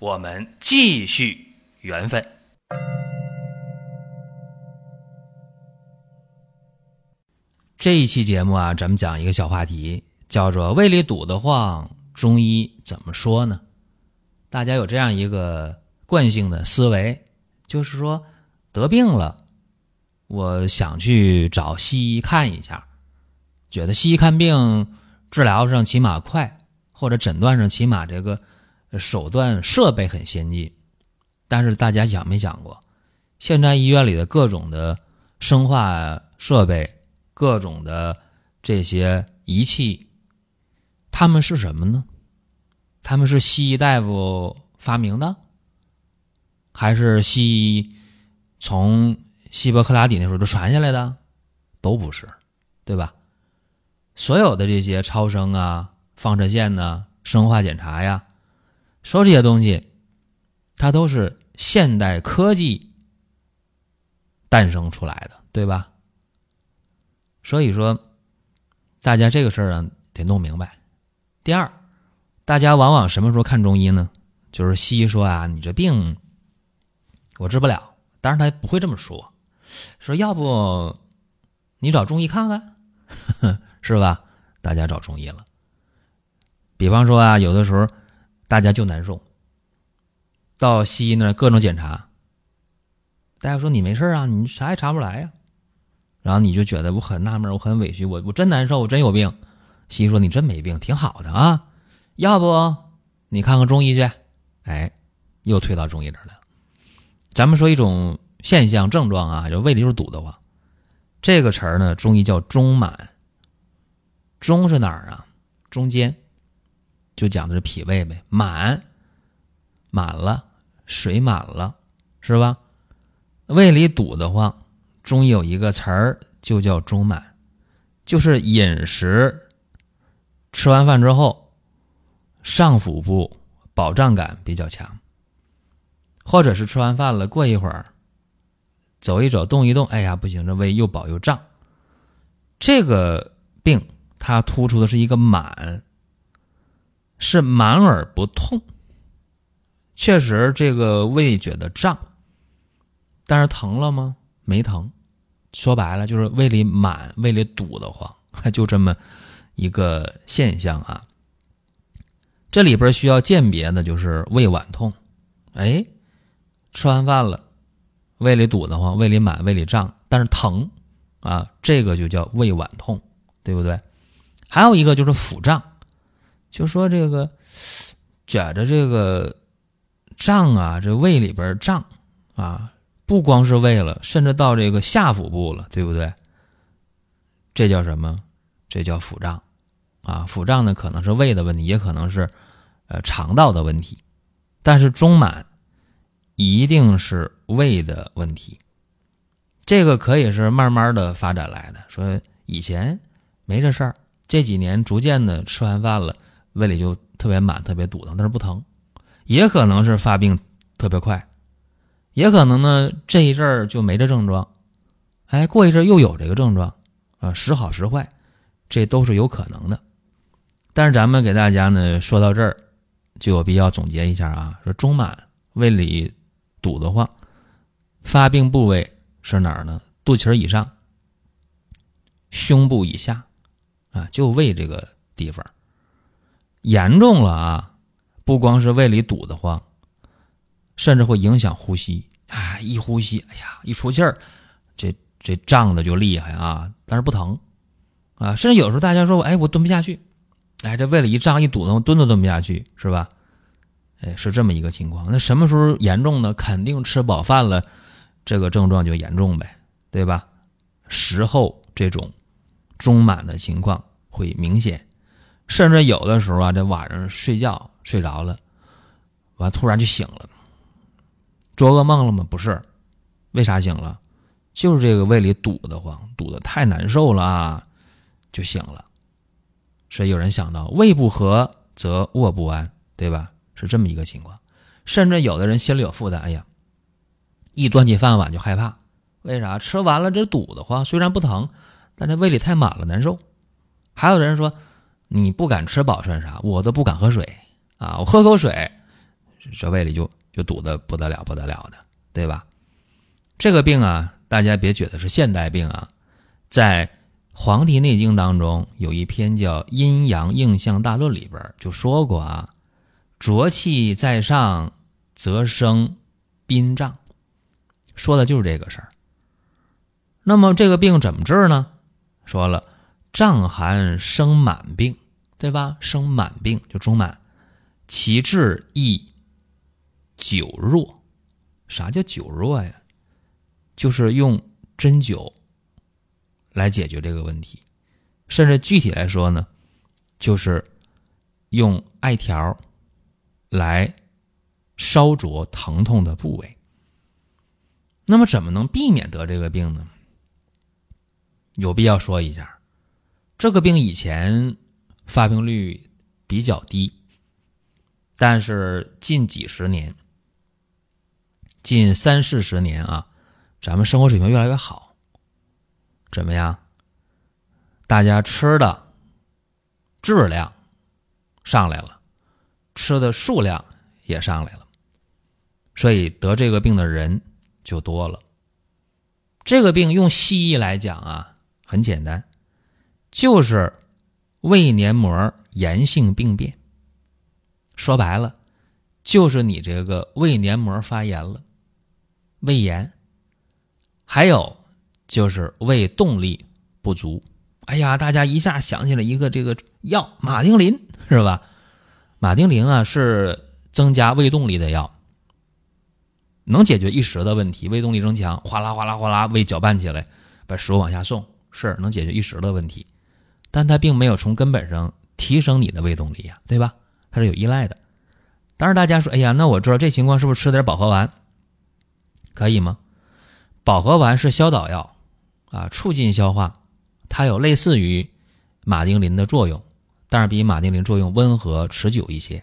我们继续缘分。这一期节目啊，咱们讲一个小话题，叫做胃里堵得慌，中医怎么说呢？大家有这样一个惯性的思维，就是说得病了，我想去找西医看一下，觉得西医看病治疗上起码快，或者诊断上起码这个。手段设备很先进，但是大家想没想过，现在医院里的各种的生化设备、各种的这些仪器，他们是什么呢？他们是西医大夫发明的，还是西医从希波克拉底那时候就传下来的？都不是，对吧？所有的这些超声啊、放射线呐、生化检查呀。说这些东西，它都是现代科技诞生出来的，对吧？所以说，大家这个事儿啊得弄明白。第二，大家往往什么时候看中医呢？就是西医说啊，你这病我治不了，当然他不会这么说，说要不你找中医看看，是吧？大家找中医了。比方说啊，有的时候。大家就难受，到西医那各种检查，大夫说你没事啊，你啥也查不出来呀，然后你就觉得我很纳闷，我很委屈，我我真难受，我真有病。西医说你真没病，挺好的啊，要不你看看中医去？哎，又推到中医这儿来了。咱们说一种现象症状啊，就胃里就是堵得慌，这个词儿呢，中医叫中满。中是哪儿啊？中间。就讲的是脾胃呗，满满了，水满了，是吧？胃里堵得慌，中医有一个词儿就叫中满，就是饮食吃完饭之后，上腹部饱胀感比较强，或者是吃完饭了，过一会儿走一走，动一动，哎呀，不行，这胃又饱又胀。这个病它突出的是一个满。是满而不痛，确实这个胃觉得胀，但是疼了吗？没疼。说白了就是胃里满，胃里堵得慌，就这么一个现象啊。这里边需要鉴别的就是胃脘痛。哎，吃完饭了，胃里堵得慌，胃里满，胃里胀，但是疼啊，这个就叫胃脘痛，对不对？还有一个就是腹胀。就说这个觉着这个胀啊，这胃里边胀啊，不光是胃了，甚至到这个下腹部了，对不对？这叫什么？这叫腹胀啊！腹胀呢，可能是胃的问题，也可能是呃肠道的问题，但是中满一定是胃的问题。这个可以是慢慢的发展来的，说以前没这事儿，这几年逐渐的吃完饭了。胃里就特别满、特别堵的，但是不疼，也可能是发病特别快，也可能呢这一阵儿就没这症状，哎，过一阵又有这个症状，啊，时好时坏，这都是有可能的。但是咱们给大家呢说到这儿，就有必要总结一下啊，说中满胃里堵得慌，发病部位是哪儿呢？肚脐以上、胸部以下，啊，就胃这个地方。严重了啊，不光是胃里堵得慌，甚至会影响呼吸啊！一呼吸，哎呀，一出气儿，这这胀的就厉害啊！但是不疼啊，甚至有时候大家说，哎，我蹲不下去，哎，这胃里一胀一堵得，蹲都蹲不下去，是吧？哎，是这么一个情况。那什么时候严重呢？肯定吃饱饭了，这个症状就严重呗，对吧？食后这种中满的情况会明显。甚至有的时候啊，这晚上睡觉睡着了，完突然就醒了，做噩梦了吗？不是，为啥醒了？就是这个胃里堵得慌，堵得太难受了啊，就醒了。所以有人想到，胃不和则卧不安，对吧？是这么一个情况。甚至有的人心里有负担，哎呀，一端起饭碗就害怕，为啥？吃完了这堵得慌，虽然不疼，但这胃里太满了，难受。还有人说，你不敢吃饱算啥？我都不敢喝水啊，我喝口水，这胃里就就堵得不得了不得了的，对吧？这个病啊。大家别觉得是现代病啊，在《黄帝内经》当中有一篇叫《阴阳应象大论》里边就说过啊，浊气在上则生宾胀，说的就是这个事儿。那么这个病怎么治呢？说了胀寒生满病，对吧？生满病就中满，其治亦久弱。啥叫久弱呀？就是用针灸来解决这个问题，甚至具体来说呢，就是用艾条来烧灼疼痛的部位。那么，怎么能避免得这个病呢？有必要说一下，这个病以前发病率比较低，但是近几十年，近三四十年啊。咱们生活水平越来越好，怎么样？大家吃的质量上来了，吃的数量也上来了，所以得这个病的人就多了。这个病用西医来讲啊，很简单，就是胃黏膜炎性病变。说白了，就是你这个胃黏膜发炎了，胃炎。还有就是胃动力不足，哎呀，大家一下想起了一个这个药马丁啉是吧？马丁啉啊是增加胃动力的药，能解决一时的问题，胃动力增强，哗啦哗啦哗啦，胃搅拌起来，把食物往下送，是能解决一时的问题，但它并没有从根本上提升你的胃动力呀，对吧？它是有依赖的。当然，大家说，哎呀，那我知道这情况是不是吃点保和丸可以吗？保和丸是消导药，啊，促进消化，它有类似于马丁啉的作用，但是比马丁啉作用温和持久一些，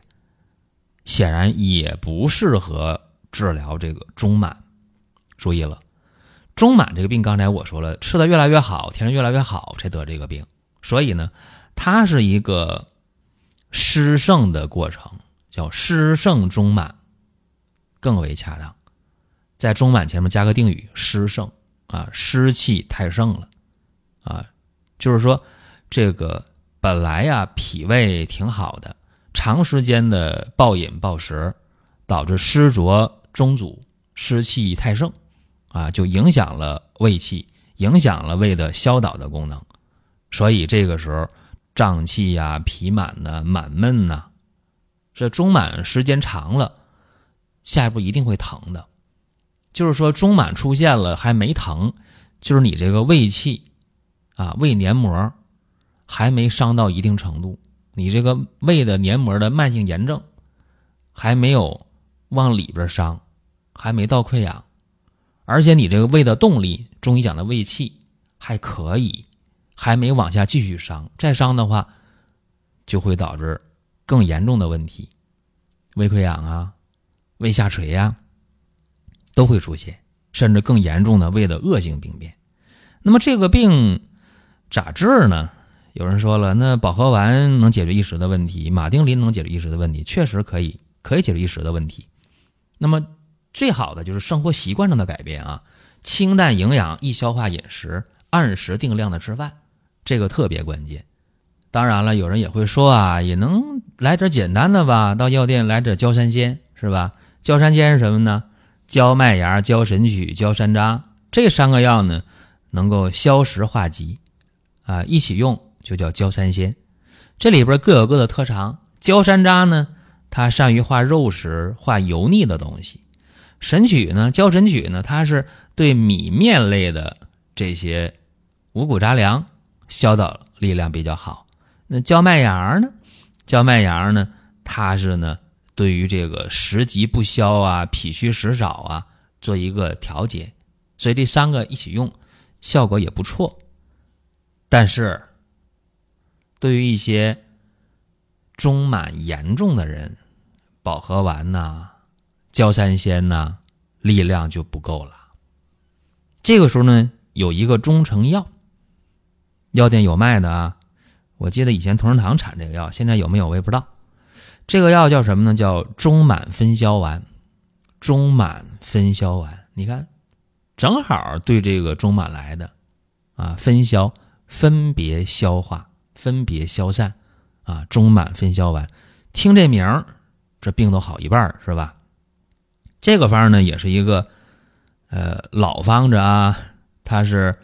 显然也不适合治疗这个中满。注意了，中满这个病，刚才我说了，吃的越来越好，天生越来越好才得这个病，所以呢，它是一个湿盛的过程，叫湿盛中满，更为恰当。在中满前面加个定语，湿盛啊，湿气太盛了啊，就是说这个本来呀脾胃挺好的，长时间的暴饮暴食，导致湿浊中阻，湿气太盛啊，就影响了胃气，影响了胃的消导的功能，所以这个时候胀气呀、脾满呐、满闷呐，这中满时间长了，下一步一定会疼的。就是说，中满出现了还没疼，就是你这个胃气啊，胃黏膜还没伤到一定程度，你这个胃的黏膜的慢性炎症还没有往里边伤，还没到溃疡，而且你这个胃的动力，中医讲的胃气还可以，还没往下继续伤，再伤的话就会导致更严重的问题，胃溃疡啊，胃下垂呀。都会出现，甚至更严重的胃的恶性病变。那么这个病咋治呢？有人说了，那保和丸能解决一时的问题，马丁啉能解决一时的问题，确实可以，可以解决一时的问题。那么最好的就是生活习惯上的改变啊，清淡营养、易消化饮食，按时定量的吃饭，这个特别关键。当然了，有人也会说啊，也能来点简单的吧，到药店来点焦山仙，是吧？焦山仙是什么呢？焦麦芽、焦神曲、焦山楂这三个药呢，能够消食化积，啊，一起用就叫焦三仙。这里边各有各的特长。焦山楂呢，它善于化肉食、化油腻的东西；神曲呢，焦神曲呢，它是对米面类的这些五谷杂粮消导力量比较好。那焦麦芽呢，焦麦芽呢，它是呢对于这个食积不消啊、脾虚食少啊做一个调节，所以这三个一起用效果也不错。但是，对于一些中满严重的人，保和丸呐、焦三仙呐，力量就不够了。这个时候呢，有一个中成药，药店有卖的啊。我记得以前同仁堂产这个药，现在有没有我也不知道。这个药叫什么呢？叫中满分消丸。中满分消丸，你看，正好对这个中满来的啊，分消分别消化、分别消散啊。中满分消丸，听这名儿，这病都好一半是吧？这个方呢，也是一个呃老方子啊，它是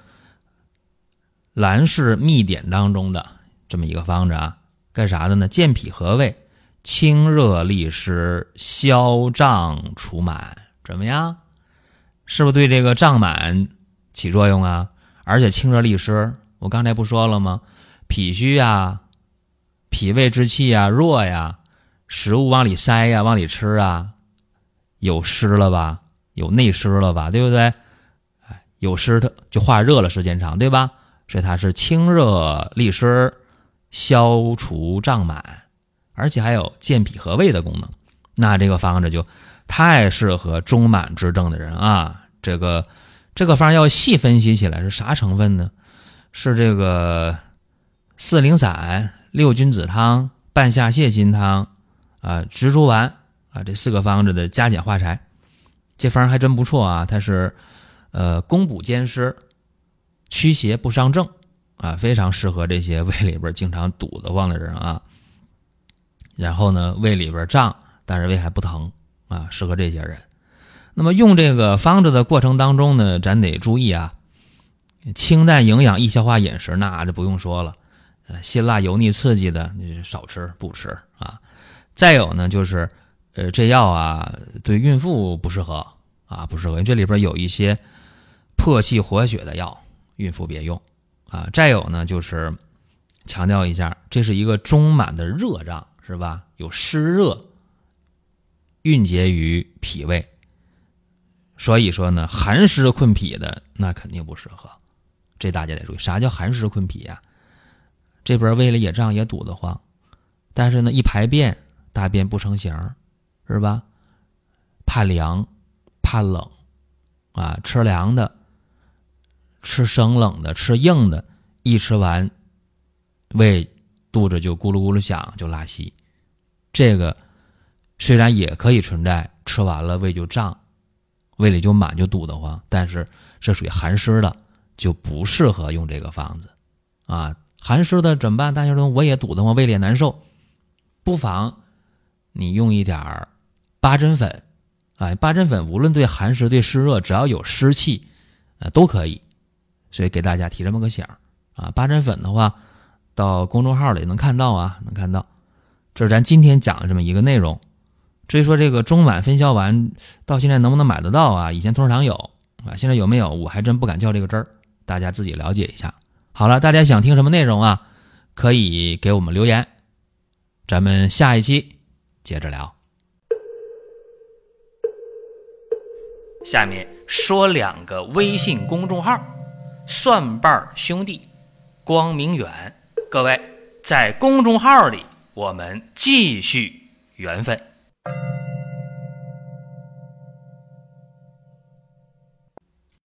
兰氏秘典当中的这么一个方子啊，干啥的呢？健脾和胃。清热利湿、消胀除满，怎么样？是不是对这个胀满起作用啊？而且清热利湿，我刚才不说了吗？脾虚呀，脾胃之气呀弱呀，食物往里塞呀，往里吃啊，有湿了吧？有内湿了吧？对不对？哎，有湿它就化热了，时间长，对吧？所以它是清热利湿、消除胀满。而且还有健脾和胃的功能，那这个方子就太适合中满之症的人啊！这个这个方要细分析起来是啥成分呢？是这个四苓散、六君子汤、半夏泻心汤啊、植竹丸啊这四个方子的加减化裁，这方还真不错啊！它是呃攻补兼施、驱邪不伤正啊，非常适合这些胃里边经常堵得慌的人啊。然后呢，胃里边胀，但是胃还不疼啊，适合这些人。那么用这个方子的过程当中呢，咱得注意啊，清淡营养易消化饮食，那就不用说了，辛辣油腻刺激的你少吃不吃啊。再有呢，就是呃，这药啊，对孕妇不适合啊，不适合。这里边有一些破气活血的药，孕妇别用啊。再有呢，就是强调一下，这是一个中满的热胀。是吧？有湿热蕴结于脾胃，所以说呢，寒湿困脾的那肯定不适合。这大家得注意，啥叫寒湿困脾呀？这边胃里也胀也堵得慌，但是呢，一排便大便不成形，是吧？怕凉，怕冷啊，吃凉的，吃生冷的，吃硬的，一吃完胃肚子就咕噜咕噜响，就拉稀。这个虽然也可以存在，吃完了胃就胀，胃里就满就堵得慌，但是这属于寒湿的，就不适合用这个方子啊。寒湿的怎么办？大家说我也堵得慌，胃里也难受，不妨你用一点儿八珍粉，啊，八珍粉无论对寒湿对湿热，只要有湿气，呃都可以。所以给大家提这么个醒儿啊。八珍粉的话，到公众号里能看到啊，能看到。这是咱今天讲的这么一个内容。至于说这个中晚分销丸到现在能不能买得到啊？以前同仁堂有啊，现在有没有？我还真不敢较这个真儿，大家自己了解一下。好了，大家想听什么内容啊？可以给我们留言，咱们下一期接着聊。下面说两个微信公众号：蒜瓣兄弟、光明远。各位在公众号里。我们继续缘分。